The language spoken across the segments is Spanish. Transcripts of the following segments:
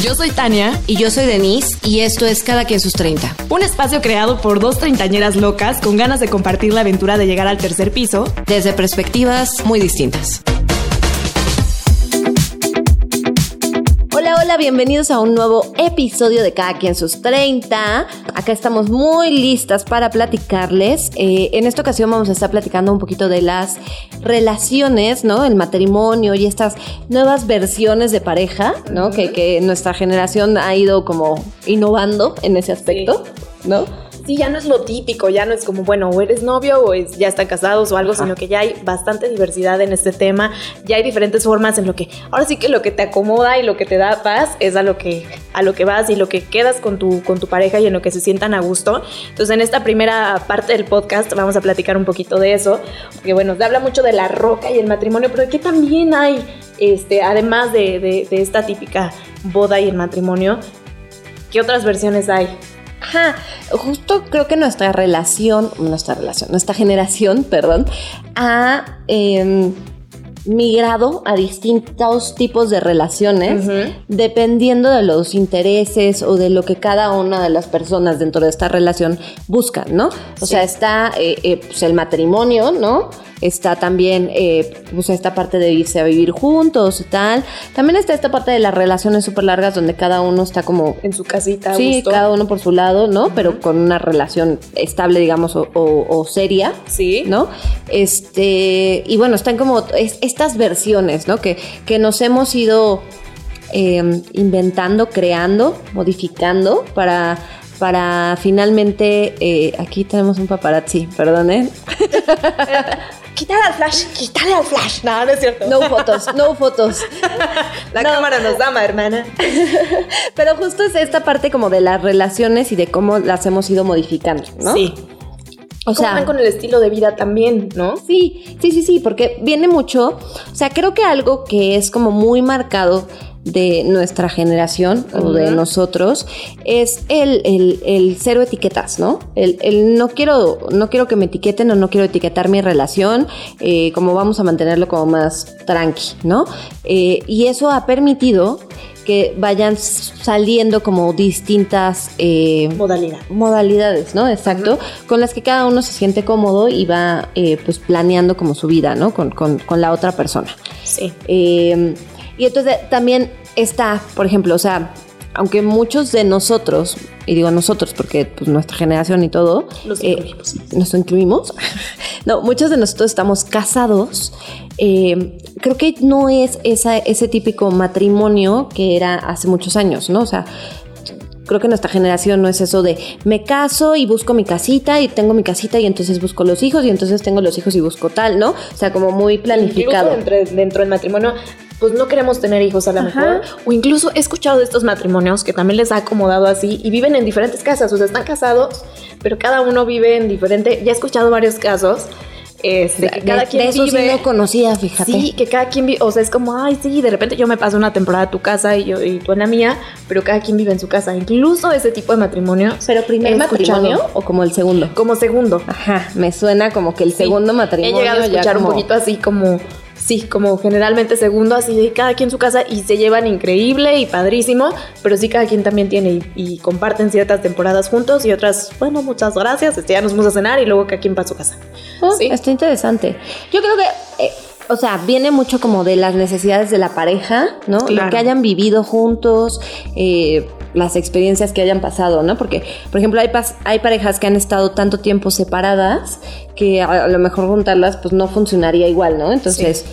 Yo soy Tania. Y yo soy Denise, y esto es Cada quien sus 30. Un espacio creado por dos treintañeras locas con ganas de compartir la aventura de llegar al tercer piso. Desde perspectivas muy distintas. Hola, bienvenidos a un nuevo episodio de Cada quien sus 30. Acá estamos muy listas para platicarles. Eh, en esta ocasión vamos a estar platicando un poquito de las relaciones, ¿no? El matrimonio y estas nuevas versiones de pareja, ¿no? que, que nuestra generación ha ido como innovando en ese aspecto, ¿no? Sí, ya no es lo típico, ya no es como, bueno, o eres novio o es, ya están casados o algo, sino que ya hay bastante diversidad en este tema, ya hay diferentes formas en lo que, ahora sí que lo que te acomoda y lo que te da paz es a lo que, a lo que vas y lo que quedas con tu, con tu pareja y en lo que se sientan a gusto. Entonces, en esta primera parte del podcast vamos a platicar un poquito de eso, porque bueno, se habla mucho de la roca y el matrimonio, pero aquí también hay, este, además de, de, de esta típica boda y el matrimonio, ¿qué otras versiones hay? Ajá, justo creo que nuestra relación, nuestra relación, nuestra generación, perdón, ha eh, migrado a distintos tipos de relaciones dependiendo de los intereses o de lo que cada una de las personas dentro de esta relación buscan, ¿no? O Sí. sea, está eh, eh, pues el matrimonio, ¿no? Está también eh, pues esta parte de irse a vivir juntos y tal. También está esta parte de las relaciones súper largas donde cada uno está como En su casita, Sí, gusto. cada uno por su lado, ¿no? Pero con una relación estable, digamos, o, o- o seria, Sí. ¿no? Este, y bueno, están como es- estas versiones, ¿no? Que, que nos hemos ido eh, inventando, creando, modificando para, para finalmente, eh, aquí tenemos un paparazzi, perdonen. Quítale al flash, quítale al flash. No, no es cierto. No fotos, no fotos. La No. cámara nos ama, hermana. Pero justo es esta parte como de las relaciones y de cómo las hemos ido modificando, ¿no? Sí. O sea, van con el estilo de vida también, ¿no? Sí, sí, sí, sí, porque viene mucho, o sea, creo que algo que es como muy marcado de nuestra generación o de nosotros es el, el- el cero etiquetas, ¿no? El, el no quiero no quiero que me etiqueten o no quiero etiquetar mi relación, eh, como vamos a mantenerlo como más tranqui, ¿no? Eh, y eso ha permitido que vayan saliendo como distintas... eh, Modalidad. modalidades, ¿no? Exacto, con las que cada uno se siente cómodo y va eh, pues planeando como su vida, ¿no? Con, con- con la otra persona. Sí. Eh, y entonces también está, por ejemplo, o sea, aunque muchos de nosotros, y digo nosotros porque pues nuestra generación y todo, Los eh, incluimos. nos incluimos, no, muchos de nosotros estamos casados, eh, creo que no es esa, ese típico matrimonio que era hace muchos años, ¿no? O sea, creo que nuestra generación no es eso de me caso y busco mi casita y tengo mi casita y entonces busco los hijos y entonces tengo los hijos y busco tal, ¿no? O sea, como muy planificado. Incluso dentro, dentro del matrimonio, pues no queremos tener hijos a lo mejor. O incluso he escuchado de estos matrimonios que también les ha acomodado así y viven en diferentes casas. O sea, están casados, pero cada uno vive en diferente. Ya he escuchado varios casos. Este, que De- cada de quien eso sí vive. no conocía, fíjate. Sí, que cada quien vive, o sea, es como, ay, sí, de repente yo me paso una temporada a tu casa y yo y tú en la mía, pero cada quien vive en su casa. Incluso ese tipo de matrimonio. Pero primer he escuchado matrimonio o como el segundo. Como segundo. Ajá, me suena como que el segundo He matrimonio. llegado a escuchar un poquito así como, sí, como generalmente segundo, así de cada quien su casa y se llevan increíble y padrísimo, pero sí cada quien también tiene y, y comparten ciertas temporadas juntos y otras, bueno, muchas gracias, este, ya nos vamos a cenar y luego cada quien para su casa. Ah, Sí. Está interesante. Yo creo que, eh, o sea, viene mucho como de las necesidades de la pareja, ¿no? Claro. Lo que hayan vivido juntos, eh, las experiencias que hayan pasado, ¿no? Porque, por ejemplo, hay, hay parejas que han estado tanto tiempo separadas que a, a lo mejor juntarlas pues no funcionaría igual, ¿no? Entonces...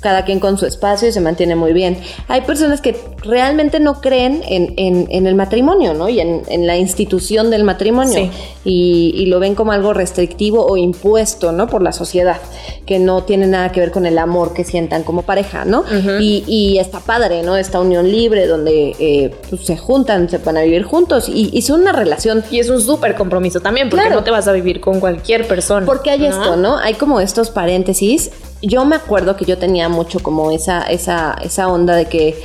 Cada quien con su espacio y se mantiene muy bien. Hay personas que realmente no creen en, en- en el matrimonio, ¿no? Y en, en la institución del matrimonio Sí. y, y lo ven como algo restrictivo o impuesto, ¿no? Por la sociedad, que no tiene nada que ver con el amor que sientan como pareja, ¿no? Y, y está padre, ¿no? Esta unión libre donde eh, pues, se juntan, se van a vivir juntos y, y son una relación. Y es un súper compromiso también, porque Claro. no te vas a vivir con cualquier persona. Porque hay ¿no? esto, ¿no? Hay como estos paréntesis. Yo me acuerdo que yo tenía mucho como esa, esa, esa onda de que,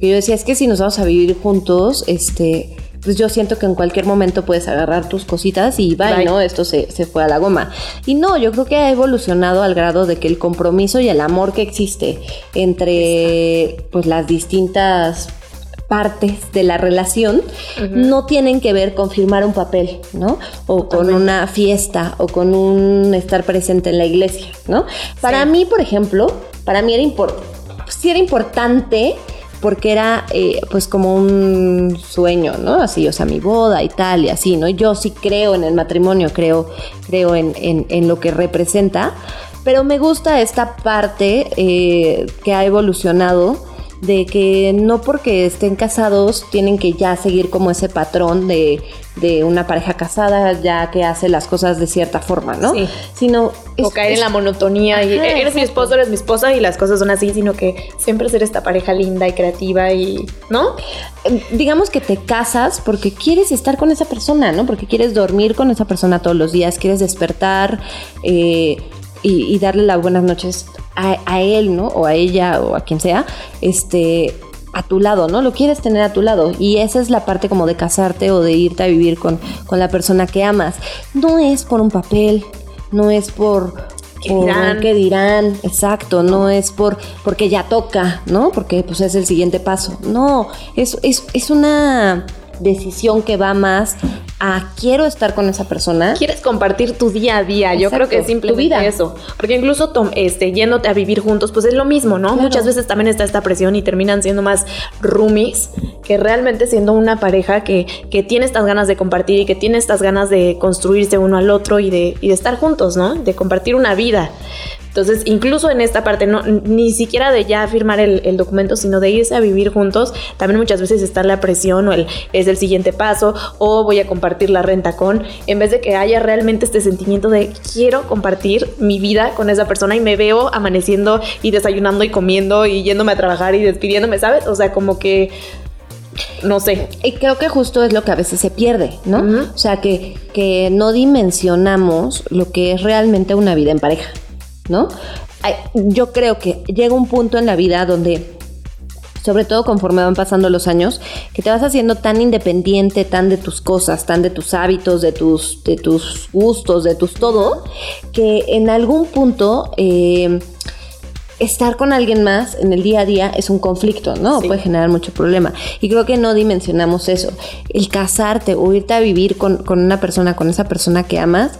que yo decía, es que si nos vamos a vivir juntos, este, pues yo siento que en cualquier momento puedes agarrar tus cositas y bye, Bye. ¿no? Esto se, se fue a la goma. Y no, yo creo que ha evolucionado al grado de que el compromiso y el amor que existe entre pues las distintas partes de la relación no tienen que ver con firmar un papel, ¿no? O con una fiesta o con un estar presente en la iglesia, ¿no? Para mí, por ejemplo, para mí era importante, sí era importante porque era eh, pues como un sueño, ¿no? Así, o sea, mi boda y tal y así, ¿no? Yo sí creo en el matrimonio, creo, creo en, en, lo que representa, pero me gusta esta parte eh, que ha evolucionado de que no porque estén casados tienen que ya seguir como ese patrón de, una pareja casada ya que hace las cosas de cierta forma, ¿no? Sí. Sino o caer en la monotonía y eres mi esposo, eres mi esposa y las cosas son así, sino que siempre ser esta pareja linda y creativa y, ¿no? Em, digamos que te casas porque quieres estar con esa persona, ¿no? Porque quieres dormir con esa persona todos los días, quieres despertar eh, y, y darle las buenas noches a, él, ¿no? O a ella o a quien sea, este, a tu lado, ¿no? Lo quieres tener a tu lado. Y esa es la parte como de casarte o de irte a vivir con, con la persona que amas. No es por un papel, no es por... ¿Qué dirán? ¿Qué dirán? Exacto, no es por porque ya toca, ¿no? Porque pues es el siguiente paso. No, es, es, es una decisión que va más a quiero estar con esa persona. Quieres compartir tu día a día. Yo creo que es simplemente vida. eso. Porque incluso este, yéndote a vivir juntos, pues es lo mismo, ¿no? Muchas veces también está esta presión y terminan siendo más roomies que realmente siendo una pareja que, que tiene estas ganas de compartir y que tiene estas ganas de construirse uno al otro y de, y de estar juntos, ¿no? De compartir una vida. Entonces, incluso en esta parte, no, ni siquiera de ya firmar el, documento, sino de irse a vivir juntos, también muchas veces está la presión o el es el siguiente paso o voy a compartir la renta con, en vez de que haya realmente este sentimiento de quiero compartir mi vida con esa persona y me veo amaneciendo y desayunando y comiendo y yéndome a trabajar y despidiéndome, ¿sabes? O sea, como que no sé. Y creo que justo es lo que a veces se pierde, ¿no? O sea, que, que no dimensionamos lo que es realmente una vida en pareja. ¿No? Yo creo que llega un punto en la vida donde sobre todo conforme van pasando los años, que te vas haciendo tan independiente, tan de tus cosas, tan de tus hábitos, de tus, de tus gustos, de tus todo, que en algún punto eh, estar con alguien más en el día a día es un conflicto, ¿no? Puede generar mucho problema. Y creo que no dimensionamos eso. El casarte o irte a vivir con, con una persona, con esa persona que amas,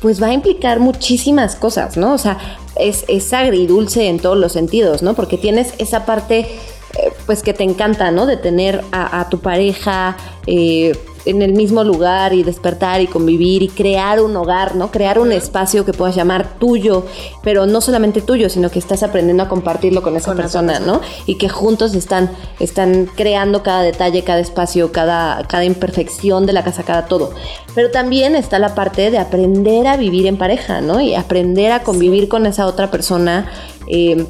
pues va a implicar muchísimas cosas, ¿no? O sea, es, es agridulce en todos los sentidos, ¿no? Porque tienes esa parte, eh, pues que te encanta, ¿no? De tener a, tu pareja, eh, en el mismo lugar y despertar y convivir y crear un hogar, ¿no? Crear un espacio que puedas llamar tuyo, pero no solamente tuyo, sino que estás aprendiendo a compartirlo con esa persona, ¿no? Y que juntos están, están creando cada detalle, cada espacio, cada, cada imperfección de la casa, cada todo. Pero también está la parte de aprender a vivir en pareja, ¿no? Y aprender a convivir con esa otra persona, eh,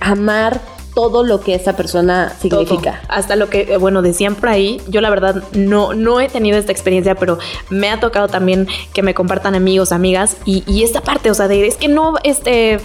amar todo lo que esa persona significa. Hasta lo que, eh, bueno, decían por ahí, yo la verdad no, no he tenido esta experiencia, pero me ha tocado también que me compartan amigos, amigas, y, y esta parte, o sea, de es que no, este,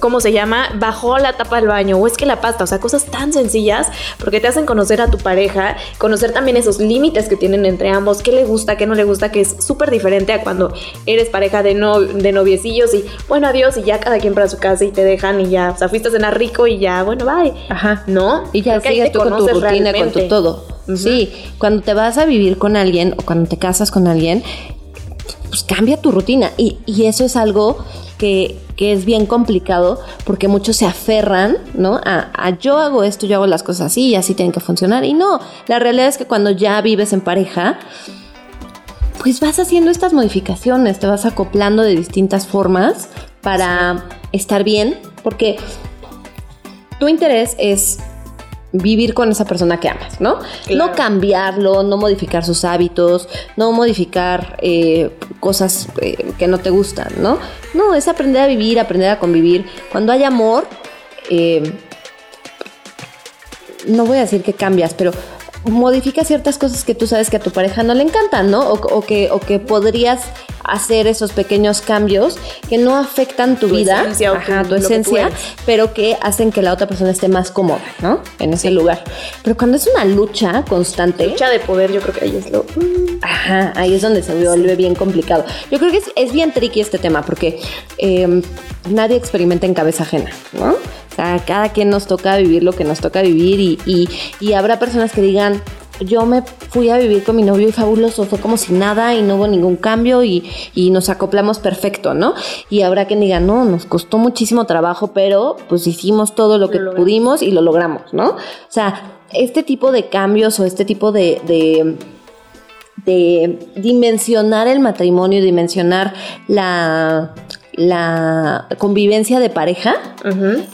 ¿cómo se llama? Bajó la tapa del baño o es que la pasta, o sea, cosas tan sencillas porque te hacen conocer a tu pareja, conocer también esos límites que tienen entre ambos, qué le gusta, qué no le gusta, que es súper diferente a cuando eres pareja de, no, de noviecillos y bueno, adiós y ya cada quien para su casa y te dejan y ya, o sea, fuiste a cenar rico y ya, bueno, bye. Ajá. ¿No? Y ya sigues tú con tu rutina, con tu todo. Sí, cuando te vas a vivir con alguien o cuando te casas con alguien, pues cambia tu rutina y, y eso es algo que, es bien complicado porque muchos se aferran, ¿no? A, yo hago esto, yo hago las cosas así y así tienen que funcionar. Y no, la realidad es que cuando ya vives en pareja, pues vas haciendo estas modificaciones, te vas acoplando de distintas formas para estar bien, porque tu interés es vivir con esa persona que amas, ¿no? No cambiarlo, no modificar sus hábitos, no modificar eh, cosas eh, que no te gustan, ¿no? No, es aprender a vivir, aprender a convivir. Cuando hay amor, eh, no voy a decir que cambias, pero modifica ciertas cosas que tú sabes que a tu pareja no le encantan, ¿no? O, que, o que podrías hacer esos pequeños cambios que no afectan tu, vida, esencia, tu, esencia, pero que hacen que la otra persona esté más cómoda, ¿no? En ese lugar. Pero cuando es una lucha constante. Lucha de poder, yo creo que ahí es lo. Ajá, ahí es donde se vuelve bien complicado. Yo creo que es, es bien tricky este tema porque em, nadie experimenta en cabeza ajena, ¿no? A cada quien nos toca vivir lo que nos toca vivir y, y, y habrá personas que digan, yo me fui a vivir con mi novio y fabuloso, fue como si nada y no hubo ningún cambio y, y, nos acoplamos perfecto, ¿no? Y habrá quien diga, no, nos costó muchísimo trabajo, pero pues hicimos todo lo que lo pudimos y lo logramos, ¿no? O sea, este tipo de cambios o este tipo de, de de dimensionar el matrimonio, dimensionar la, la convivencia de pareja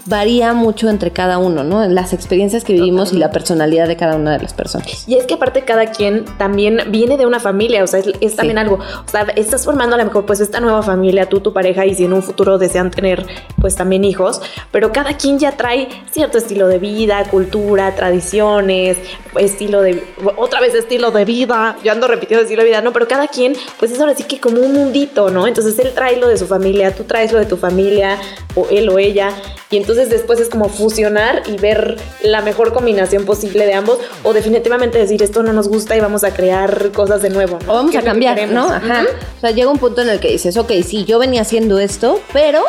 varía mucho entre cada uno, ¿no? Las experiencias que vivimos y la personalidad de cada una de las personas. Y es que aparte cada quien también viene de una familia, o sea, es, también algo, o sea, estás formando a lo mejor pues esta nueva familia, tú, tu pareja, y si en un futuro desean tener pues también hijos, pero cada quien ya trae cierto estilo de vida, cultura, tradiciones, estilo de, otra vez estilo de vida, yo ando repitiendo estilo de vida, no, pero cada quien pues es ahora sí que como un mundito, ¿no? Entonces él trae lo de su familia, tú traes lo de tu familia, o él o ella, y entonces después es como fusionar y ver la mejor combinación posible de ambos, o definitivamente decir esto no nos gusta y vamos a crear cosas de nuevo, ¿no? O vamos a cambiar, ¿no? Ajá. O sea, llega un punto en el que dices, ok, sí, yo venía haciendo esto, pero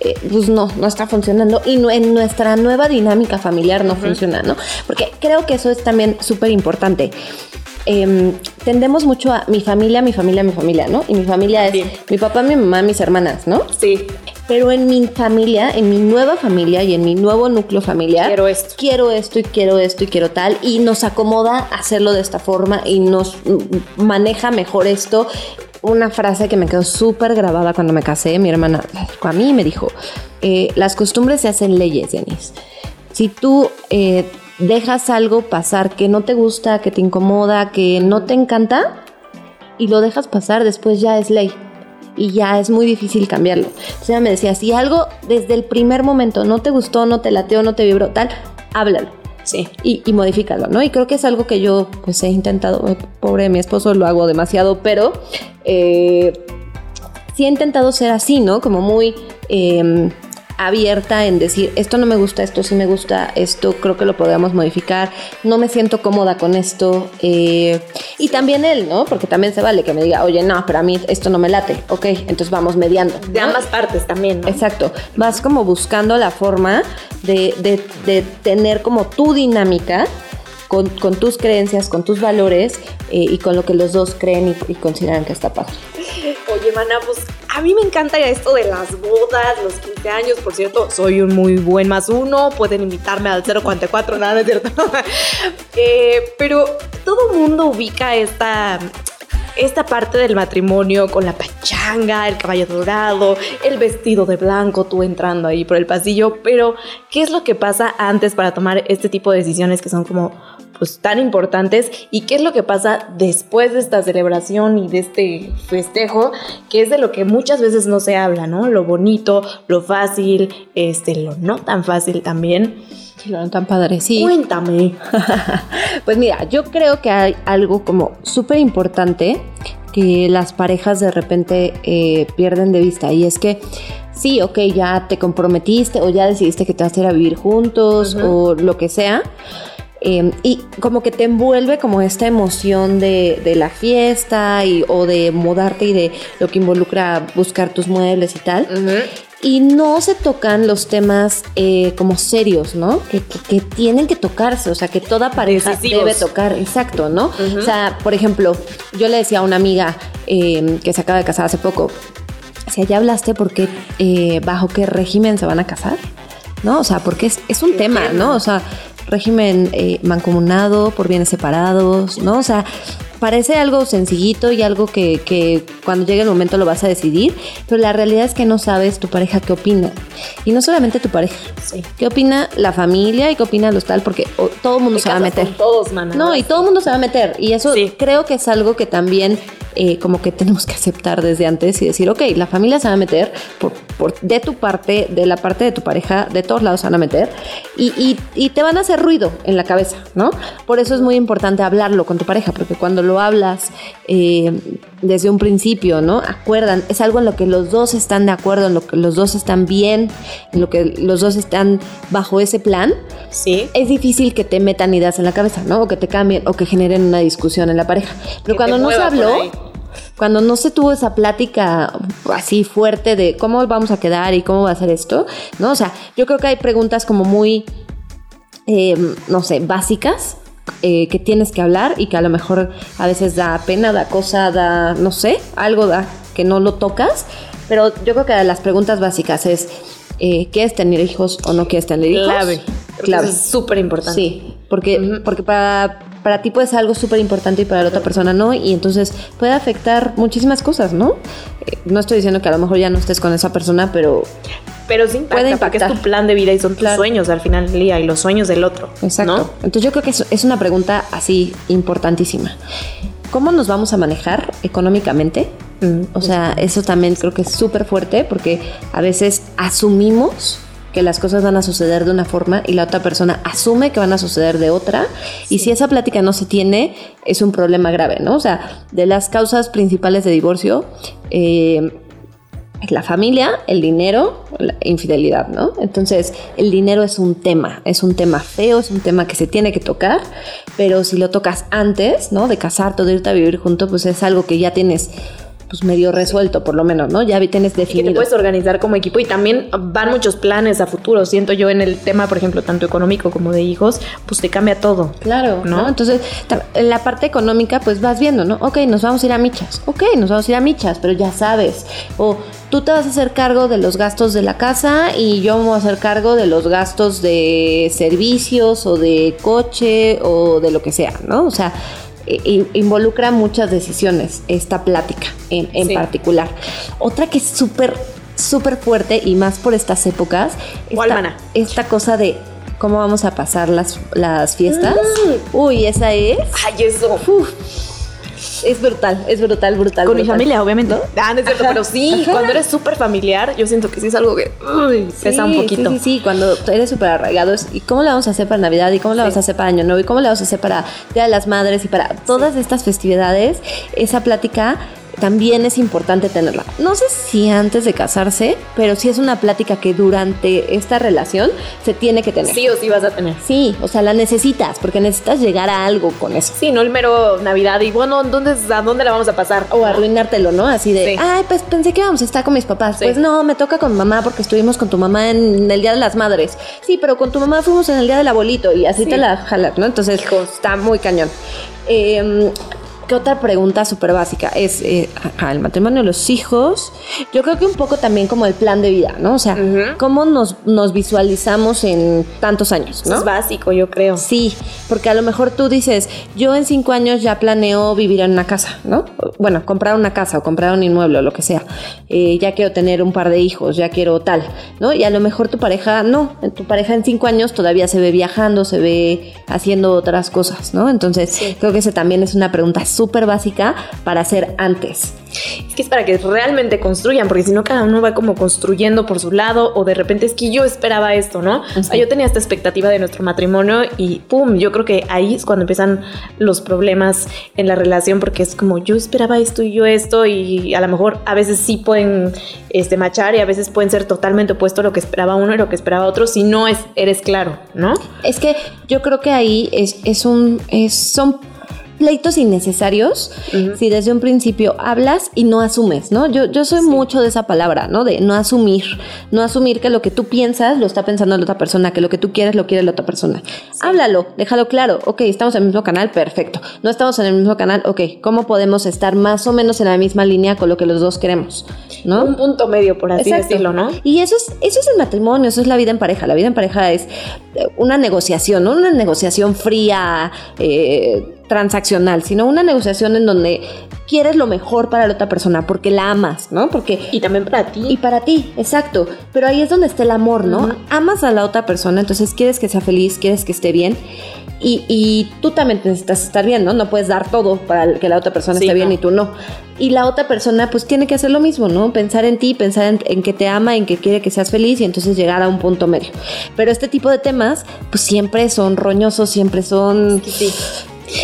eh, pues no, no está funcionando y en nuestra nueva dinámica familiar no funciona, ¿no? Porque creo que eso es también súper importante. Em, tendemos mucho a mi familia, mi familia, mi familia, ¿no? Y mi familia es mi papá, mi mamá, mis hermanas, ¿no? Sí. Pero en mi familia, en mi nueva familia y en mi nuevo núcleo familiar, quiero esto. Quiero esto y quiero esto y quiero tal. Y nos acomoda hacerlo de esta forma y nos maneja mejor esto. Una frase que me quedó súper grabada cuando me casé, mi hermana a mí me dijo, eh, las costumbres se hacen leyes, Denise. Si tú eh, dejas algo pasar que no te gusta, que te incomoda, que no te encanta y lo dejas pasar, después ya es ley y ya es muy difícil cambiarlo. Entonces ella me decía, si algo desde el primer momento no te gustó, no te lateó, no te vibró, tal, háblalo. Sí. Y, y modifícalo, ¿no? Y creo que es algo que yo pues he intentado, eh, pobre mi esposo lo hago demasiado, pero eh, sí he intentado ser así, ¿no? Como muy... Eh, abierta en decir, esto no me gusta, esto sí me gusta, esto creo que lo podemos modificar, no me siento cómoda con esto. Eh, y también él, ¿no? Porque también se vale que me diga, oye, no, pero a mí esto no me late, ok, entonces vamos mediando. De ambas partes también, ¿no? Exacto, vas como buscando la forma de, de, tener como tu dinámica. Con, tus creencias, con tus valores eh, y con lo que los dos creen y, y consideran que está padre. Oye, mana, pues a mí me encanta esto de las bodas, los 15 años. Por cierto, soy un muy buen más uno. Pueden invitarme al 044, nada, es cierto. Eh, pero todo mundo ubica esta esta parte del matrimonio con la pachanga, el caballo dorado, el vestido de blanco, tú entrando ahí por el pasillo, pero ¿qué es lo que pasa antes para tomar este tipo de decisiones que son como pues tan importantes y qué es lo que pasa después de esta celebración y de este festejo, que es de lo que muchas veces no se habla, ¿no? Lo bonito, lo fácil, este, lo no tan fácil también. Y lo no tan padre, sí. Cuéntame. pues mira, yo creo que hay algo como súper importante que las parejas de repente eh, pierden de vista y es que sí, ok, ya te comprometiste o ya decidiste que te vas a ir a vivir juntos o lo que sea Em, y como que te envuelve como esta emoción de, la fiesta y, o de mudarte y de lo que involucra buscar tus muebles y tal. Y no se tocan los temas eh, como serios, ¿no? Que, tienen que tocarse, o sea, que toda pareja debe tocar, exacto, ¿no? O sea, por ejemplo, yo le decía a una amiga em, que se acaba de casar hace poco, si ya hablaste porque eh, bajo qué régimen se van a casar, ¿no? O sea, porque es, es un tema, ¿no? O sea, régimen eh, mancomunado por bienes separados, ¿no? O sea, parece algo sencillito y algo que, que, cuando llegue el momento lo vas a decidir, pero la realidad es que no sabes tu pareja qué opina. Y no solamente tu pareja, sí. qué opina la familia y qué opina los tal, porque todo el mundo se va a meter. Todos, man. No, y todo el mundo se va a meter. Y eso creo que es algo que también eh, como que tenemos que aceptar desde antes y decir, ok, la familia se va a meter por, por, de tu parte, de la parte de tu pareja, de todos lados se van a meter y, y, y te van a hacer ruido en la cabeza, ¿no? Por eso es muy importante hablarlo con tu pareja, porque cuando lo hablas eh, desde un principio, ¿no? Acuerdan, es algo en lo que los dos están de acuerdo, en lo que los dos están bien, en lo que los dos están bajo ese plan. Sí. Es difícil que te metan ideas en la cabeza, ¿no? O que te cambien o que generen una discusión en la pareja. Pero cuando no se habló cuando no se tuvo esa plática así fuerte de cómo vamos a quedar y cómo va a ser esto, ¿no? O sea, yo creo que hay preguntas como muy, eh, no sé, básicas. Eh, que tienes que hablar y que a lo mejor a veces da pena, da cosa, da, no sé, algo da que no lo tocas, pero yo creo que las preguntas básicas es, eh, ¿quieres tener hijos o no quieres tener hijos? Clave. Clave. Es súper importante. Sí, porque, porque para, para ti puede ser algo súper importante y para la otra persona no, y entonces puede afectar muchísimas cosas, ¿no? Eh, no estoy diciendo que a lo mejor ya no estés con esa persona, pero Pero sí impacta, Puede porque es impactar. tu plan de vida y son tus Claro. sueños al final del día y los sueños del otro. Exacto. ¿no? Entonces yo creo que es, es una pregunta así importantísima. ¿Cómo nos vamos a manejar económicamente? Mm. O sea, eso también creo que es súper fuerte porque a veces asumimos que las cosas van a suceder de una forma y la otra persona asume que van a suceder de otra. Y si esa plática no se tiene, es un problema grave, ¿no? O sea, de las causas principales de divorcio, eh, la familia, el dinero, la infidelidad, ¿no? Entonces, el dinero es un tema, es un tema feo, es un tema que se tiene que tocar, pero si lo tocas antes, ¿no? De casarte o de irte a vivir junto, pues es algo que ya tienes pues medio resuelto por lo menos, ¿no? Ya tienes Y que te definido. puedes organizar como equipo y también van muchos planes a futuro. Siento yo en el tema, por ejemplo, tanto económico como de hijos, pues te cambia todo. Claro, ¿no? ¿no? Entonces, en la parte económica, pues vas viendo, ¿no? Ok, nos vamos a ir a michas. Ok, nos vamos a ir a michas, pero ya sabes. O tú te vas a hacer cargo de los gastos de la casa y yo me voy a hacer cargo de los gastos de servicios o de coche o de lo que sea, ¿no? O sea, involucra muchas decisiones esta plática en, en Sí. particular. Otra que es súper, súper fuerte y más por estas épocas. ¿Cuál, esta- esta cosa de cómo vamos a pasar las, las fiestas. Mm. Uy, esa es. Ay, eso. uf, es brutal, es brutal, brutal. Con mi familia, obviamente. Ah, no es cierto, Ajá. pero sí, Ajá. cuando eres súper familiar, yo siento que sí es algo que uy, pesa un poquito. Sí, sí, sí, cuando eres súper arraigado. ¿Y cómo la vamos a hacer para Navidad? ¿Y cómo la Sí. vamos a hacer para Año Nuevo? ¿Y cómo la vamos a hacer para Día de las Madres? Y para todas estas festividades, esa plática también es importante tenerla. No sé si antes de casarse, pero sí es una plática que durante esta relación se tiene que tener. Sí o sí vas a tener. Sí, o sea, la necesitas, porque necesitas llegar a algo con eso. Sí, no el mero Navidad y bueno, ¿dónde, ¿a dónde la vamos a pasar? O arruinártelo, ¿no? Así de, Sí. ay, pues pensé que íbamos a estar con mis papás. Sí. Pues no, me toca con mamá porque estuvimos con tu mamá en el Día de las Madres. Sí, pero con tu mamá fuimos en el Día del Abuelito y así Sí. te la jalas, ¿no? Entonces, está muy cañón. Eh, ¿Qué otra pregunta súper básica? Es eh, ajá, el matrimonio, los hijos. Yo creo que un poco también como el plan de vida, ¿no? O sea, cómo nos, nos visualizamos en tantos años, ¿no? es básico, yo creo. Sí, porque a lo mejor tú dices, yo en cinco años ya planeo vivir en una casa, ¿no? Bueno, comprar una casa o comprar un inmueble o lo que sea. Eh, ya quiero tener un par de hijos, ya quiero tal, ¿no? Y a lo mejor tu pareja no, tu pareja en cinco años todavía se ve viajando, se ve haciendo otras cosas, ¿no? Entonces Sí. creo que esa también es una pregunta súper básica para hacer antes. Es que es para que realmente construyan, porque si no cada uno va como construyendo por su lado o de repente es que yo esperaba esto, ¿no? O sea, yo tenía esta expectativa de nuestro matrimonio y pum, yo creo que ahí es cuando empiezan los problemas en la relación porque es como yo esperaba esto y yo esto y a lo mejor a veces sí pueden este machar y a veces pueden ser totalmente opuesto a lo que esperaba uno y lo que esperaba otro si no es eres claro, ¿no? Es que yo creo que ahí es, es un, es, son pleitos innecesarios si desde un principio hablas y no asumes, ¿no? Yo, yo soy mucho de esa palabra, ¿no? De no asumir, no asumir que lo que tú piensas lo está pensando la otra persona, que lo que tú quieres lo quiere la otra persona. Háblalo, déjalo claro, ok, estamos en el mismo canal, perfecto. No estamos en el mismo canal, ok, ¿cómo podemos estar más o menos en la misma línea con lo que los dos queremos, ¿no? Un punto medio, por así Exacto. decirlo, ¿no? Y eso es, eso es el matrimonio, eso es la vida en pareja. La vida en pareja es eh, una negociación, no una negociación fría, eh, transaccional, sino una negociación en donde quieres lo mejor para la otra persona, porque la amas, ¿no? Porque Y también para ti. y para ti, exacto. Pero ahí es donde está el amor, ¿no? Amas a la otra persona, entonces quieres que sea feliz, quieres que esté bien. Y, y tú también necesitas estar bien, ¿no? No puedes dar todo para que la otra persona Sí, esté bien no. y tú no. Y la otra persona pues tiene que hacer lo mismo, ¿no? Pensar en ti, pensar en, en que te ama, en que quiere que seas feliz y entonces llegar a un punto medio. Pero este tipo de temas pues siempre son roñosos, siempre son, Sí.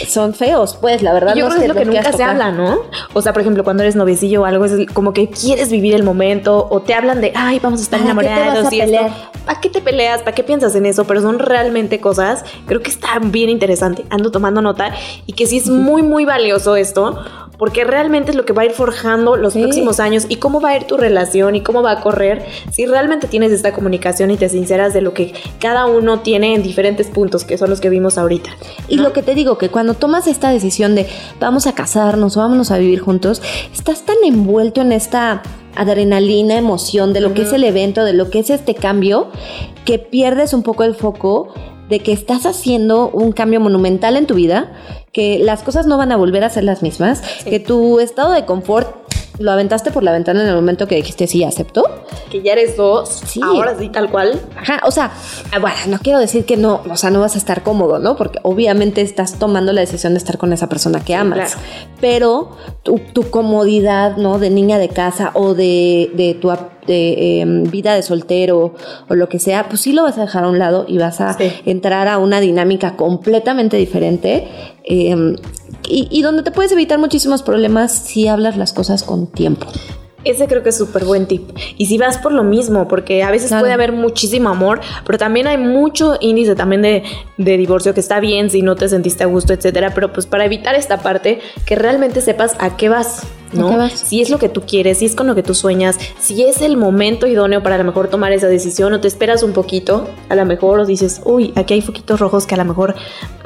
Son feos, pues la verdad Y yo no creo que es lo que nunca se habla, ¿no? O sea, por ejemplo, cuando eres noviecillo o algo, es como que quieres vivir el momento o te hablan de, ay, vamos a estar ¿Para qué te vas enamorados a y esto. ¿Para qué te peleas? ¿Para qué piensas en eso? Pero son realmente cosas, creo que está bien interesante. Ando tomando nota y que sí es muy, muy valioso esto porque realmente es lo que va a ir forjando los próximos años y cómo va a ir tu relación y cómo va a correr si realmente tienes esta comunicación y te sinceras de lo que cada uno tiene en diferentes puntos, que son los que vimos ahorita. Y lo que te digo, que cuando tomas esta decisión de vamos a casarnos o vámonos a vivir juntos, estás tan envuelto en esta adrenalina, emoción de lo que es el evento, de lo que es este cambio, que pierdes un poco el foco de que estás haciendo un cambio monumental en tu vida, que las cosas no van a volver a ser las mismas, que tu estado de confort lo aventaste por la ventana en el momento que dijiste sí, acepto. Que ya eres dos, sí. ahora sí, tal cual. Ajá, o sea, ah, bueno, no quiero decir que no, o sea, no vas a estar cómodo, ¿no? Porque obviamente estás tomando la decisión de estar con esa persona que amas. Pero tu, comodidad, ¿no? De niña de casa o de, de tu de em, vida de soltero o lo que sea, pues sí lo vas a dejar a un lado y vas a entrar a una dinámica completamente diferente em, y, y donde te puedes evitar muchísimos problemas si hablas las cosas con tiempo. Ese creo que es súper buen tip. Y si vas por lo mismo, porque a veces puede haber muchísimo amor, pero también hay mucho índice también de, divorcio que está bien si no te sentiste a gusto, etcétera. Pero pues para evitar esta parte, que realmente sepas a qué vas. ¿no? Si es lo que tú quieres, si es con lo que tú sueñas, si es el momento idóneo para a lo mejor tomar esa decisión o te esperas un poquito, a lo mejor o dices, uy, aquí hay foquitos rojos que a lo mejor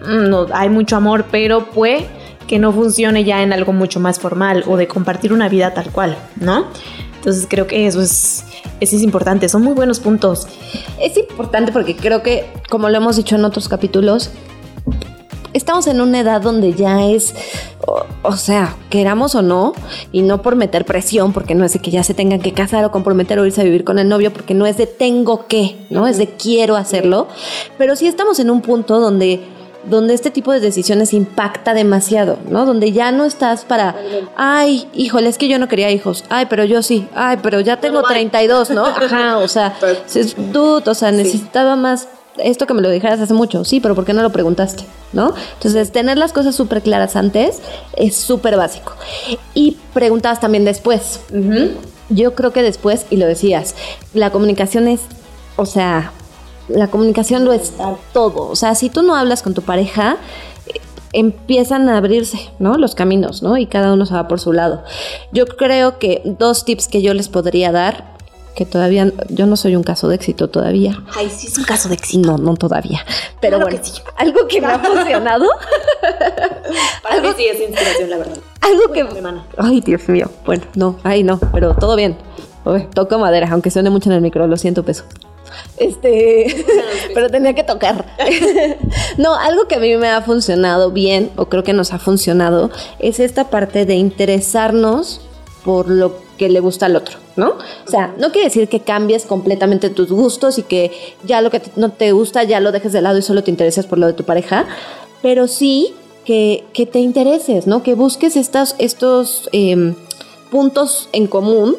mm, no hay mucho amor, pero puede que no funcione ya en algo mucho más formal o de compartir una vida tal cual, ¿no? Entonces creo que eso es, eso es importante, son muy buenos puntos. Es importante porque creo que, como lo hemos dicho en otros capítulos, estamos en una edad donde ya es, o, sea, queramos o no, y no por meter presión, porque no es de que ya se tengan que casar o comprometer o irse a vivir con el novio, porque no es de tengo que, ¿no? Es de quiero hacerlo, pero sí estamos en un punto donde donde este tipo de decisiones impacta demasiado, ¿no? Donde ya no estás para, ay, híjole, es que yo no quería hijos, ay, pero yo sí, ay, pero ya tengo 32, ¿no? Ajá, o sea, dude, o sea, necesitaba más esto que me lo dijeras hace mucho, sí, pero ¿por qué no lo preguntaste? ¿No? Entonces, tener las cosas súper claras antes es súper básico. Y preguntabas también después. Yo creo que después, y lo decías, la comunicación es, o sea, la comunicación lo es todo. O sea, si tú no hablas con tu pareja, eh, empiezan a abrirse, ¿no? Los caminos, ¿no? Y cada uno se va por su lado. Yo creo que dos tips que yo les podría dar, que todavía, yo no soy un caso de éxito todavía. Ay, sí es un caso de éxito. No, no todavía. Pero bueno, sí. algo que me ha funcionado. Para mí sí es inspiración, la verdad. Algo que... Ay, Dios mío. Bueno, no, ay, no, pero todo bien. toco madera, aunque suene mucho en el micro, lo siento, peso. Este, pero tenía que tocar. no, algo que a mí me ha funcionado bien, o creo que nos ha funcionado, es esta parte de interesarnos por lo que le gusta al otro, ¿no? O sea, no quiere decir que cambies completamente tus gustos y que ya lo que no te gusta ya lo dejes de lado y solo te intereses por lo de tu pareja, pero sí que, te intereses, ¿no? Que busques estas, estos em, puntos en común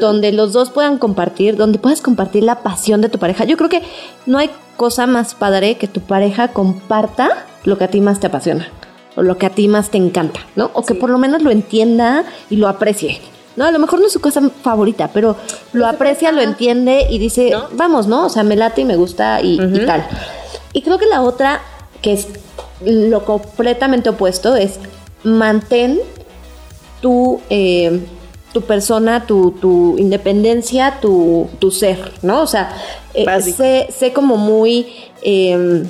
donde los dos puedan compartir, donde puedas compartir la pasión de tu pareja. Yo creo que no hay cosa más padre que tu pareja comparta lo que a ti más te apasiona o lo que a ti más te encanta, ¿no? O que por lo menos lo entienda y lo aprecie. No, a lo mejor no es su cosa favorita, pero lo aprecia, lo entiende y dice, vamos, ¿no? O sea, me late y me gusta y, tal. Y creo que la otra, que es lo completamente opuesto, es mantén tu eh, tu persona, tu, independencia, tu, ser, ¿no? O sea, eh, sé, como muy... Em,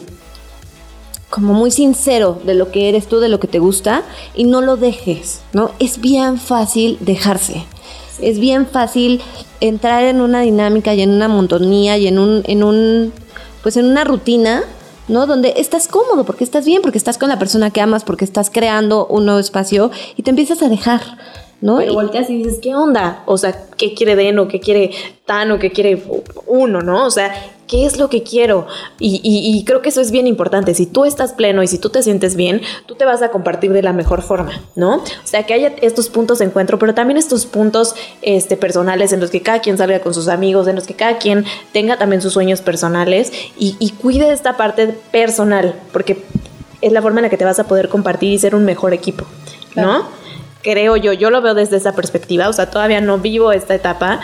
como muy sincero de lo que eres tú, de lo que te gusta, y no lo dejes, ¿no? Es bien fácil dejarse. Es bien fácil entrar en una dinámica y en una montonía y en un, en un, pues en una rutina, ¿no? Donde estás cómodo, porque estás bien, porque estás con la persona que amas, porque estás creando un nuevo espacio y te empiezas a dejar. ¿No? Pero volteas y dices, ¿qué onda? O sea, ¿qué quiere Deno? ¿Qué quiere Tano? ¿Qué quiere uno? ¿No? O sea, ¿qué es lo que quiero? Y, creo que eso es bien importante. Si tú estás pleno y si tú te sientes bien, tú te vas a compartir de la mejor forma, ¿no? O sea, que haya estos puntos de encuentro, pero también estos puntos este, personales en los que cada quien salga con sus amigos, en los que cada quien tenga también sus sueños personales y, y cuide esta parte personal, porque es la forma en la que te vas a poder compartir y ser un mejor equipo, ¿no? Creo yo, yo lo veo desde esa perspectiva, o sea, todavía no vivo esta etapa,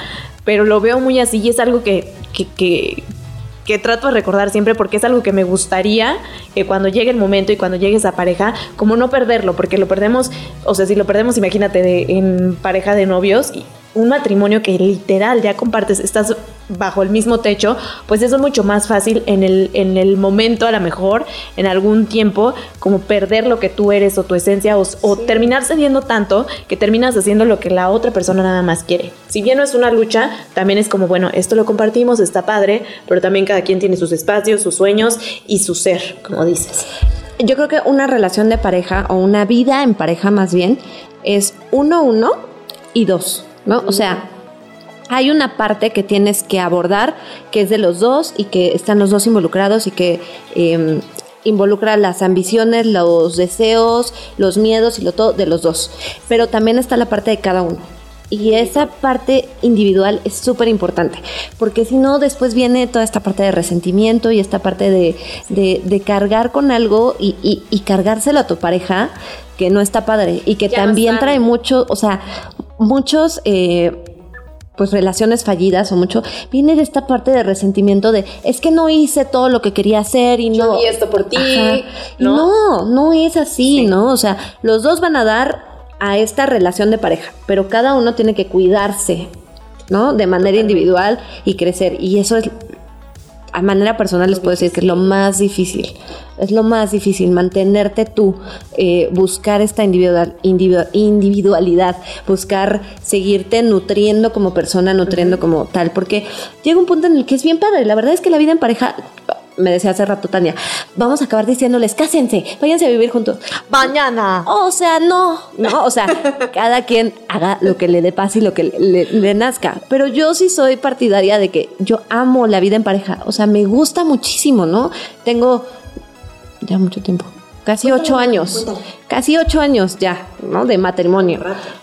pero lo veo muy así y es algo que, que, que trato de recordar siempre porque es algo que me gustaría que cuando llegue el momento y cuando llegue esa pareja, como no perderlo, porque lo perdemos, o sea, si lo perdemos, imagínate, en pareja de novios, un matrimonio que literal ya compartes, estás bajo el mismo techo, pues eso es mucho más fácil en el, en el momento, a lo mejor, en algún tiempo, como perder lo que tú eres o tu esencia o, terminar cediendo tanto que terminas haciendo lo que la otra persona nada más quiere. Si bien no es una lucha, también es como, bueno, esto lo compartimos, está padre, pero también cada quien tiene sus espacios, sus sueños y su ser, como dices. Yo creo que una relación de pareja o una vida en pareja más bien es uno, uno y dos. ¿No? O sea, hay una parte que tienes que abordar que es de los dos y que están los dos involucrados y que em, involucra las ambiciones, los deseos, los miedos y lo todo de los dos. Pero también está la parte de cada uno. Y esa parte individual es súper importante, porque si no, después viene toda esta parte de resentimiento y esta parte de, cargar con algo y, cargárselo a tu pareja, que no está padre y que también trae mucho, o sea, muchos... Eh, pues relaciones fallidas o mucho, viene de esta parte de resentimiento de es que no hice todo lo que quería hacer y no. Y esto por ti. ¿no? no, es así, ¿no? O sea, los dos van a dar a esta relación de pareja, pero cada uno tiene que cuidarse, ¿no? De manera individual y crecer. Y eso es a manera personal les puedo decir que es lo más difícil. Es lo más difícil, mantenerte tú, eh, buscar esta individual, individualidad, buscar seguirte nutriendo como persona, nutriendo como tal, porque llega un punto en el que es bien padre. La verdad es que la vida en pareja, me decía hace rato Tania, vamos a acabar diciéndoles, cásense, váyanse a vivir juntos. Mañana. O sea, no, no, o sea, cada quien haga lo que le dé paz y lo que le, nazca. Pero yo sí soy partidaria de que yo amo la vida en pareja, o sea, me gusta muchísimo, ¿no? Tengo ya mucho tiempo Casi ocho años. Casi ocho años ya, ¿no? De matrimonio.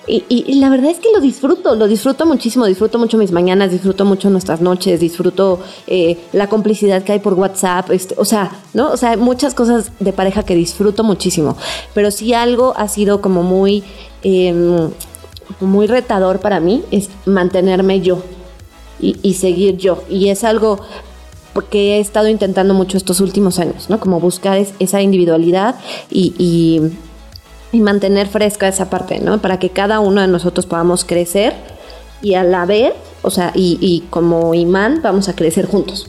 Y, y, la verdad es que lo disfruto, lo disfruto muchísimo, disfruto mucho mis mañanas, disfruto mucho nuestras noches, disfruto eh, la complicidad que hay por WhatsApp, este, o sea, ¿no? O sea, muchas cosas de pareja que disfruto muchísimo. Pero si algo ha sido como muy, em, muy retador para mí, es mantenerme yo. Y, y seguir yo. Y es algo porque he estado intentando mucho estos últimos años, ¿no? Como buscar esa individualidad y, mantener fresca esa parte, ¿no? Para que cada uno de nosotros podamos crecer y a la vez, o sea, y, y como imán vamos a crecer juntos.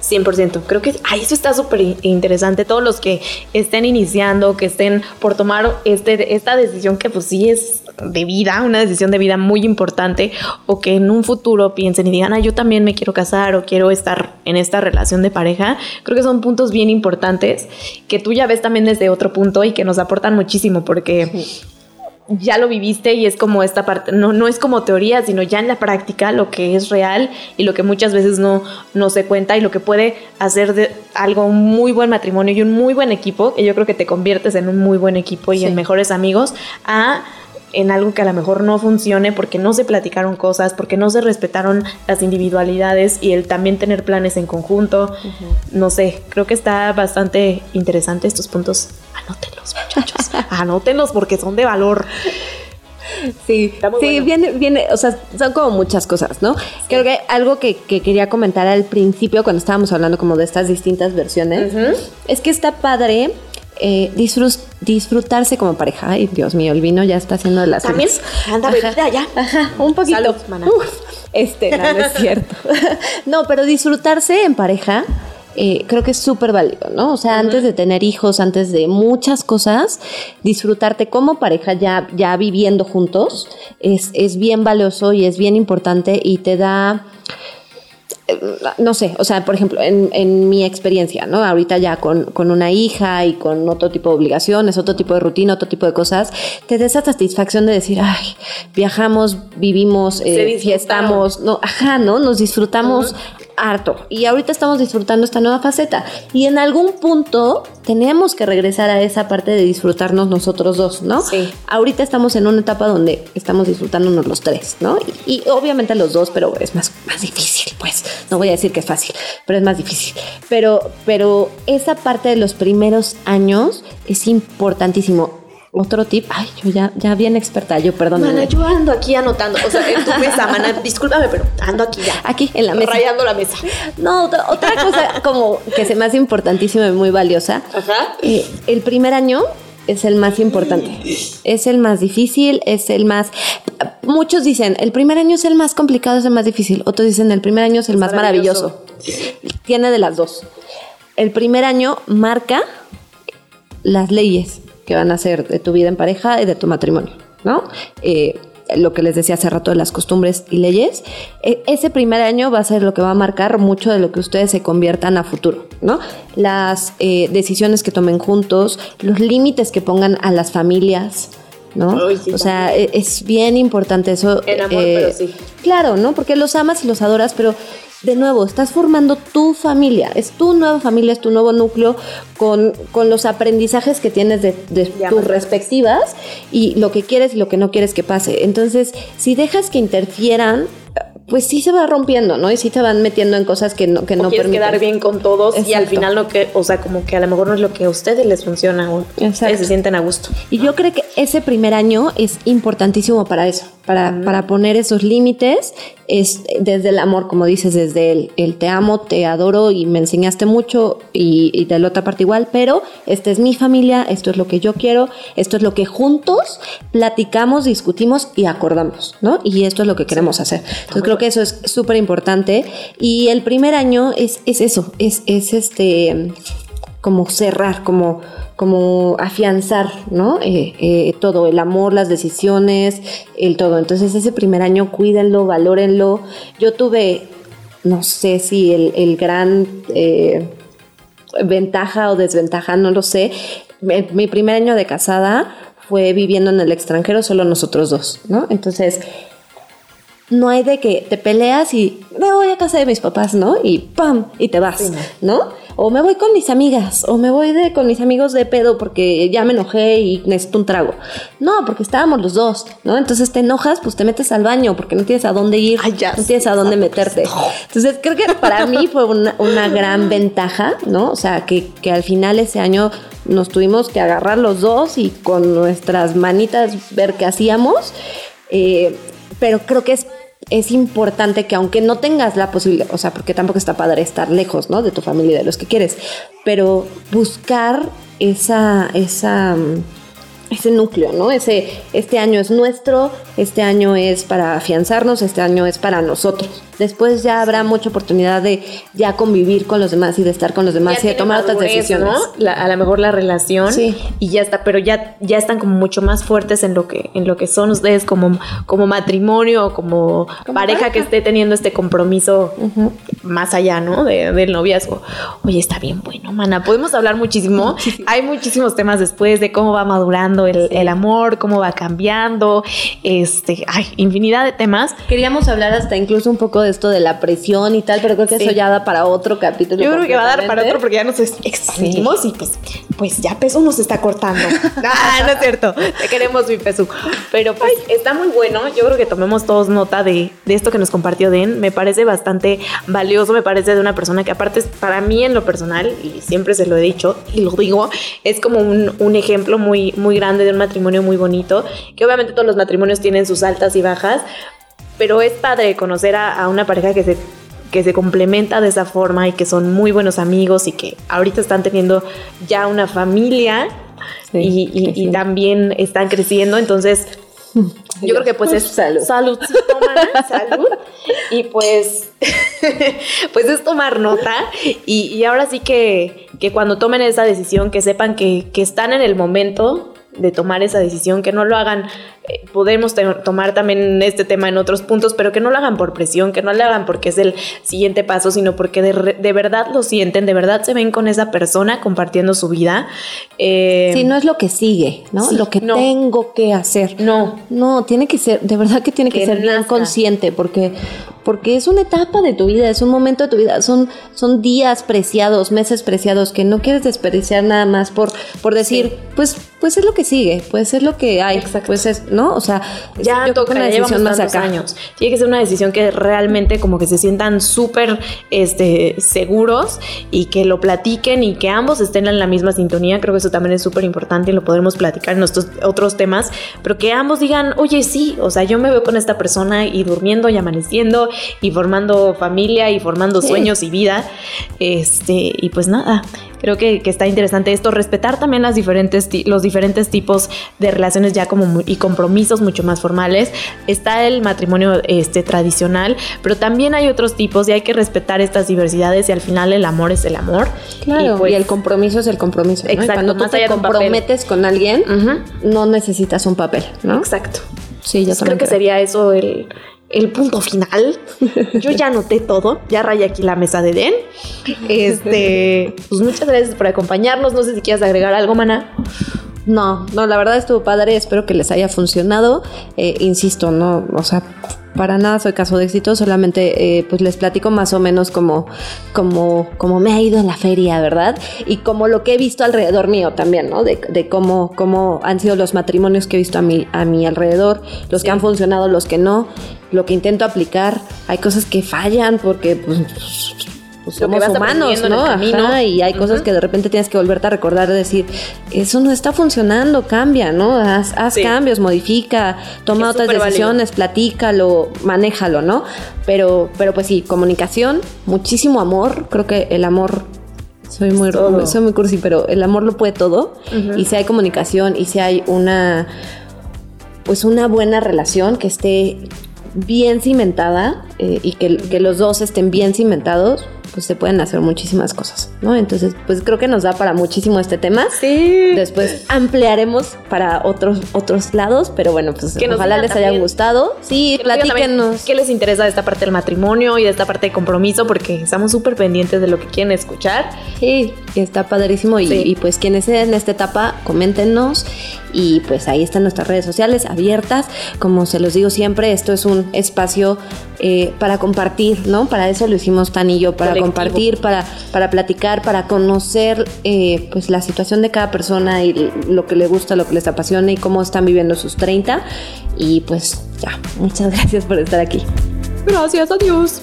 100%. Creo que ay, eso está súper interesante. Todos los que estén iniciando, que estén por tomar este, esta decisión que pues sí es de vida, una decisión de vida muy importante, o que en un futuro piensen y digan, ah, yo también me quiero casar o quiero estar en esta relación de pareja, creo que son puntos bien importantes que tú ya ves también desde otro punto y que nos aportan muchísimo porque ya lo viviste y es como esta parte, no, no es como teoría, sino ya en la práctica lo que es real y lo que muchas veces no, no se cuenta y lo que puede hacer de algo un muy buen matrimonio y un muy buen equipo, que yo creo que te conviertes en un muy buen equipo y en mejores amigos, a en algo que a lo mejor no funcione porque no se platicaron cosas, porque no se respetaron las individualidades y el también tener planes en conjunto. No sé, creo que está bastante interesante estos puntos. Anótenlos, muchachos. Anótenlos porque son de valor. Sí, sí, viene, viene, o sea, son como muchas cosas, ¿no? Creo que algo que, quería comentar al principio cuando estábamos hablando como de estas distintas versiones, es que está padre eh, disfrutarse como pareja. Ay, Dios mío, el vino ya está haciendo las También, anda, ya. Ajá, un poquito. este, no, es cierto. no, pero disfrutarse en pareja. Eh, creo que es súper válido, ¿no? O sea, antes de tener hijos, antes de muchas cosas, disfrutarte como pareja ya, ya viviendo juntos es, es bien valioso y es bien importante y te da no sé, o sea, por ejemplo, en, mi experiencia, ¿no? Ahorita ya con, una hija y con otro tipo de obligaciones, otro tipo de rutina, otro tipo de cosas, te da esa satisfacción de decir, ay, viajamos, vivimos, eh, fiestamos, no, ajá, ¿no? Nos disfrutamos harto. Y ahorita estamos disfrutando esta nueva faceta. Y en algún punto tenemos que regresar a esa parte de disfrutarnos nosotros dos, ¿no? Sí. Ahorita estamos en una etapa donde estamos disfrutándonos los tres, ¿no? Y, obviamente los dos, pero es más, más difícil, pues. No voy a decir que es fácil, pero es más difícil. Pero, pero esa parte de los primeros años es importantísimo otro tip, ay, yo ya, ya bien experta, yo perdón. Mana, yo ando aquí anotando, o sea, en tu mesa, mana, discúlpame, pero ando aquí ya. Aquí, en la mesa. Rayando la mesa. No, otra, otra cosa como que se me hace importantísima y muy valiosa. Ajá. Eh, el primer año es el más importante. Es el más difícil, es el más... Muchos dicen, el primer año es el más complicado, es el más difícil. Otros dicen, el primer año es el más maravilloso. Tiene de las dos. El primer año marca las leyes que van a ser de tu vida en pareja y de tu matrimonio, ¿no? Eh, lo que les decía hace rato de las costumbres y leyes, e- ese primer año va a ser lo que va a marcar mucho de lo que ustedes se conviertan a futuro, ¿no? Las eh, decisiones que tomen juntos, los límites que pongan a las familias, ¿no? Sí, o sea, e- es bien importante eso. En amor, pero sí. Claro, ¿no? Porque los amas y los adoras, pero de nuevo, estás formando tu familia, es tu nueva familia, es tu nuevo núcleo con, con los aprendizajes que tienes de, tus respectivas y lo que quieres y lo que no quieres que pase. Entonces, si dejas que interfieran, pues sí se va rompiendo, ¿no? Y sí te van metiendo en cosas que no, que O no quieres permiten. quedar bien con todos y al final no que, o sea, como que a lo mejor no es lo que a ustedes les funciona o ustedes se sienten a gusto. Y yo creo que ese primer año es importantísimo para eso, para, para poner esos límites, es desde el amor, como dices, desde el, el te amo, te adoro y me enseñaste mucho y, y de la otra parte igual, pero esta es mi familia, esto es lo que yo quiero, esto es lo que juntos platicamos, discutimos y acordamos, ¿no? Y esto es lo que queremos hacer. Entonces creo que eso es súper importante y el primer año es, es eso, es, es este como cerrar, como, como afianzar, ¿no? Eh, eh, todo, el amor, las decisiones, el todo. Entonces ese primer año cuídenlo, valórenlo. Yo tuve, no sé si el, el gran eh, ventaja o desventaja, no lo sé. Mi, mi primer año de casada fue viviendo en el extranjero, solo nosotros dos, ¿no? Entonces no hay de que te peleas y me voy a casa de mis papás, ¿no? Y ¡pam! Y te vas, Sí, ¿no? O me voy con mis amigas, o me voy de, con mis amigos de pedo porque ya me enojé y necesito un trago. No, porque estábamos los dos, ¿no? Entonces te enojas, pues te metes al baño porque no tienes a dónde ir, Ay, no tienes a dónde meterte. Entonces creo que para mí fue una, una gran ventaja, ¿no? O sea, que, que al final ese año nos tuvimos que agarrar los dos y con nuestras manitas ver qué hacíamos. Eh, pero creo que es, es importante que aunque no tengas la posibilidad, o sea, porque tampoco está padre estar lejos, ¿no? De tu familia de los que quieres, pero buscar esa, esa, mm, ese núcleo, ¿no? Ese, este año es nuestro, este año es para afianzarnos, este año es para nosotros. Después ya habrá mucha oportunidad de ya convivir con los demás y de estar con los demás Ya y de tomar otras decisiones. ¿no? La- a lo mejor la relación Sí. y ya está, pero ya, ya están como mucho más fuertes en lo que, en lo que son ustedes como, como matrimonio o como, Como pareja, pareja. que esté teniendo este compromiso más allá, ¿no? De- del noviazgo. Oye, está bien bueno, mana. Podemos hablar muchísimo. Hay muchísimos temas después de cómo va madurando el, el amor, cómo va cambiando, este, hay infinidad de temas. Queríamos hablar hasta incluso un poco de esto de la presión y tal, pero creo que Sí. eso ya da para otro capítulo. Yo creo que va a dar para otro porque ya nos ex- expandimos y pues, pues ya Peso nos está cortando. ah, no es cierto. Te queremos, mi Peso. Pero pues está muy bueno. Yo creo que tomemos todos nota de, de esto que nos compartió Den. Me parece bastante valioso. Me parece de una persona que aparte para mí en lo personal, y siempre se lo he dicho y lo digo, es como un, un ejemplo muy, muy grande de un matrimonio muy bonito. Que obviamente todos los matrimonios tienen sus altas y bajas. Pero es padre conocer a, a una pareja que se que se complementa de esa forma y que son muy buenos amigos y que ahorita están teniendo ya una familia Sí, y, y- sí. y también están creciendo. Entonces, yo creo que pues es Salud. mana, salud. Y pues, pues es tomar nota. Y, y ahora sí que, que cuando tomen esa decisión, que sepan que, que están en el momento de tomar esa decisión, que no lo hagan, podemos tomar también este tema en otros puntos, pero que no lo hagan por presión, que no lo hagan porque es el siguiente paso, sino porque de, de verdad lo sienten, de verdad se ven con esa persona compartiendo su vida. Eh, Sí, no es lo que sigue, ¿no? Sí, lo que no. tengo que hacer. no, No, tiene que ser, de verdad que tiene que, Que ser bien consciente, porque, porque es una etapa de tu vida, es un momento de tu vida, son, son días preciados, meses preciados que no quieres desperdiciar nada más por, por decir, Sí. pues pues es lo que sigue, pues es lo que hay, Exacto. pues es, ¿no? O sea, ya yo toca una decisión más acá. años. Tiene que ser una decisión que realmente como que se sientan súper este, seguros y que lo platiquen y que ambos estén en la misma sintonía. Creo que eso también es súper importante y lo podremos platicar en nuestros otros temas, pero que ambos digan, oye, sí, o sea, yo me veo con esta persona y durmiendo y amaneciendo y formando familia y formando sueños y vida. Este, y pues nada, creo que, está interesante esto, respetar también las diferentes, los diferentes tipos de relaciones ya como y compromisos mucho más formales. Está el matrimonio este, tradicional, pero también hay otros tipos y hay que respetar estas diversidades y al final el amor es el amor. Claro, y, pues, el compromiso es el compromiso. Exacto. Cuando tú te comprometes con alguien, no necesitas un papel, ¿no? Exacto. Sí, yo creo que sería eso el, el punto final. Yo ya anoté todo, ya rayé aquí la mesa de Den. Este, pues muchas gracias por acompañarnos. No sé si quieres agregar algo, Mana. No, no, la verdad estuvo padre, espero que les haya funcionado. Eh, insisto, no, o sea, para nada soy caso de éxito, solamente eh, pues les platico más o menos como, como, como me ha ido en la feria, ¿verdad? Y como lo que he visto alrededor mío también, ¿no? De, de cómo, cómo han sido los matrimonios que he visto a mi, a mi alrededor, los que han funcionado, los que no, lo que intento aplicar. Hay cosas que fallan porque pues, pues, somos humanos, ¿no? y hay cosas que de repente tienes que volverte a recordar, de decir, eso no está funcionando, cambia, ¿no? Haz, cambios, modifica, toma otras decisiones, platícalo, manéjalo, ¿no? Pero, pero pues sí, comunicación, muchísimo amor, creo que el amor soy muy, soy muy cursi, pero el amor lo puede todo. Y si hay comunicación y si hay una, pues una buena relación que esté bien cimentada eh, y que, que, los dos estén bien cimentados, pues se pueden hacer muchísimas cosas, ¿no? Entonces, pues creo que nos da para muchísimo este tema. Sí. Después ampliaremos para otros otros lados, pero bueno, pues ojalá les haya gustado. Sí, platíquenos. ¿Qué les interesa de esta parte del matrimonio y de esta parte de compromiso? Porque estamos súper pendientes de lo que quieren escuchar. Sí, está padrísimo. Y, y pues quienes en esta etapa, coméntenos. Y pues ahí están nuestras redes sociales abiertas. Como se los digo siempre, esto es un espacio eh, para compartir, ¿no? Para eso lo hicimos Tan y yo, para compartir, para, para platicar, para conocer eh, pues la situación de cada persona y lo que le gusta, lo que les apasiona y cómo están viviendo sus 30. Y pues ya, muchas gracias por estar aquí. Gracias, adiós.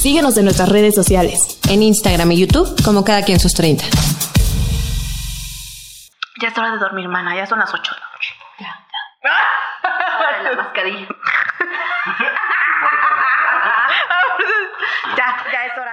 Síguenos en nuestras redes sociales, en Instagram y YouTube, como cada quien sus 30. Ya es hora de dormir, mana, ya son las 8 de la noche. Ya, ya. Ahora la mascarilla. ya, ya es hora.